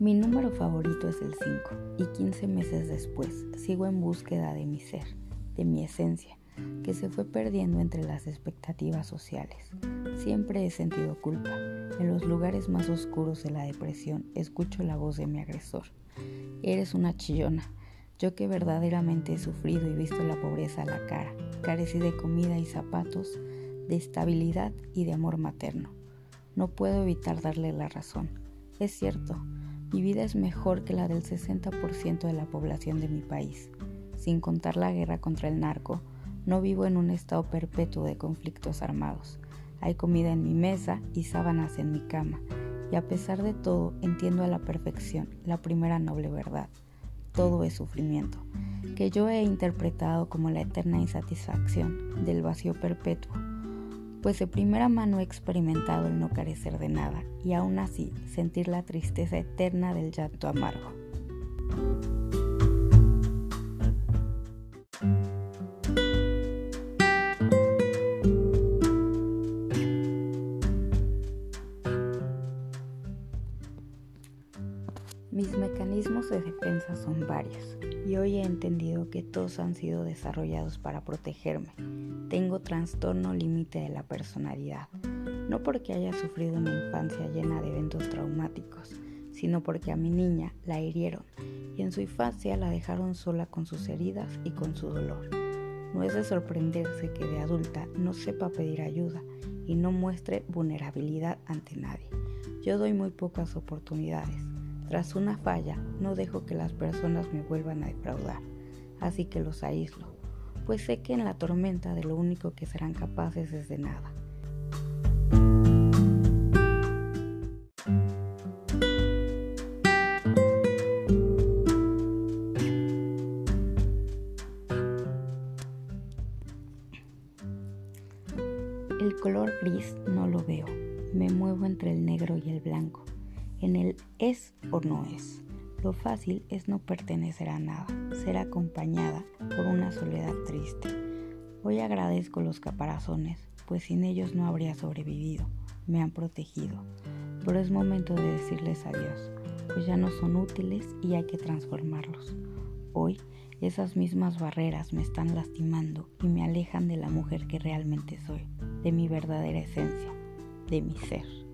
número favorito es el 5 y 15 meses después sigo en búsqueda de mi ser, de mi esencia, que se fue perdiendo entre las expectativas sociales. Siempre he sentido culpa. En los lugares más oscuros de la depresión escucho la voz de mi agresor. Eres una chillona. Yo que verdaderamente he sufrido y visto la pobreza a la cara, carecí de comida y zapatos, de estabilidad y de amor materno. No puedo evitar darle la razón. Es cierto, mi vida es mejor que la del 60% de la población de mi país. Sin contar la guerra contra el narco, no vivo en un estado perpetuo de conflictos armados. Hay comida en mi mesa y sábanas en mi cama. Y a pesar de todo, entiendo a la perfección la primera noble verdad. Todo es sufrimiento, que yo he interpretado como la eterna insatisfacción del vacío perpetuo. Pues de primera mano he experimentado el no carecer de nada y aún así sentir la tristeza eterna del llanto amargo. Mis mecanismos de defensa son varios y hoy he entendido que todos han sido desarrollados para protegerme. Tengo trastorno límite de la personalidad, no porque haya sufrido una infancia llena de eventos traumáticos, sino porque a mi niña la hirieron y en su infancia la dejaron sola con sus heridas y con su dolor. No es de sorprenderse que de adulta no sepa pedir ayuda y no muestre vulnerabilidad ante nadie. Yo doy muy pocas oportunidades tras una falla, no dejo que las personas me vuelvan a defraudar, así que los aíslo, pues sé que en la tormenta de lo único que serán capaces es de nada. El color gris no lo veo, me muevo entre el negro y el blanco en el es o no es. Lo fácil es no pertenecer a nada, ser acompañada por una soledad triste. Hoy agradezco los caparazones, pues sin ellos no habría sobrevivido, me han protegido. Pero es momento de decirles adiós, pues ya no son útiles y hay que transformarlos. Hoy esas mismas barreras me están lastimando y me alejan de la mujer que realmente soy, de mi verdadera esencia, de mi ser.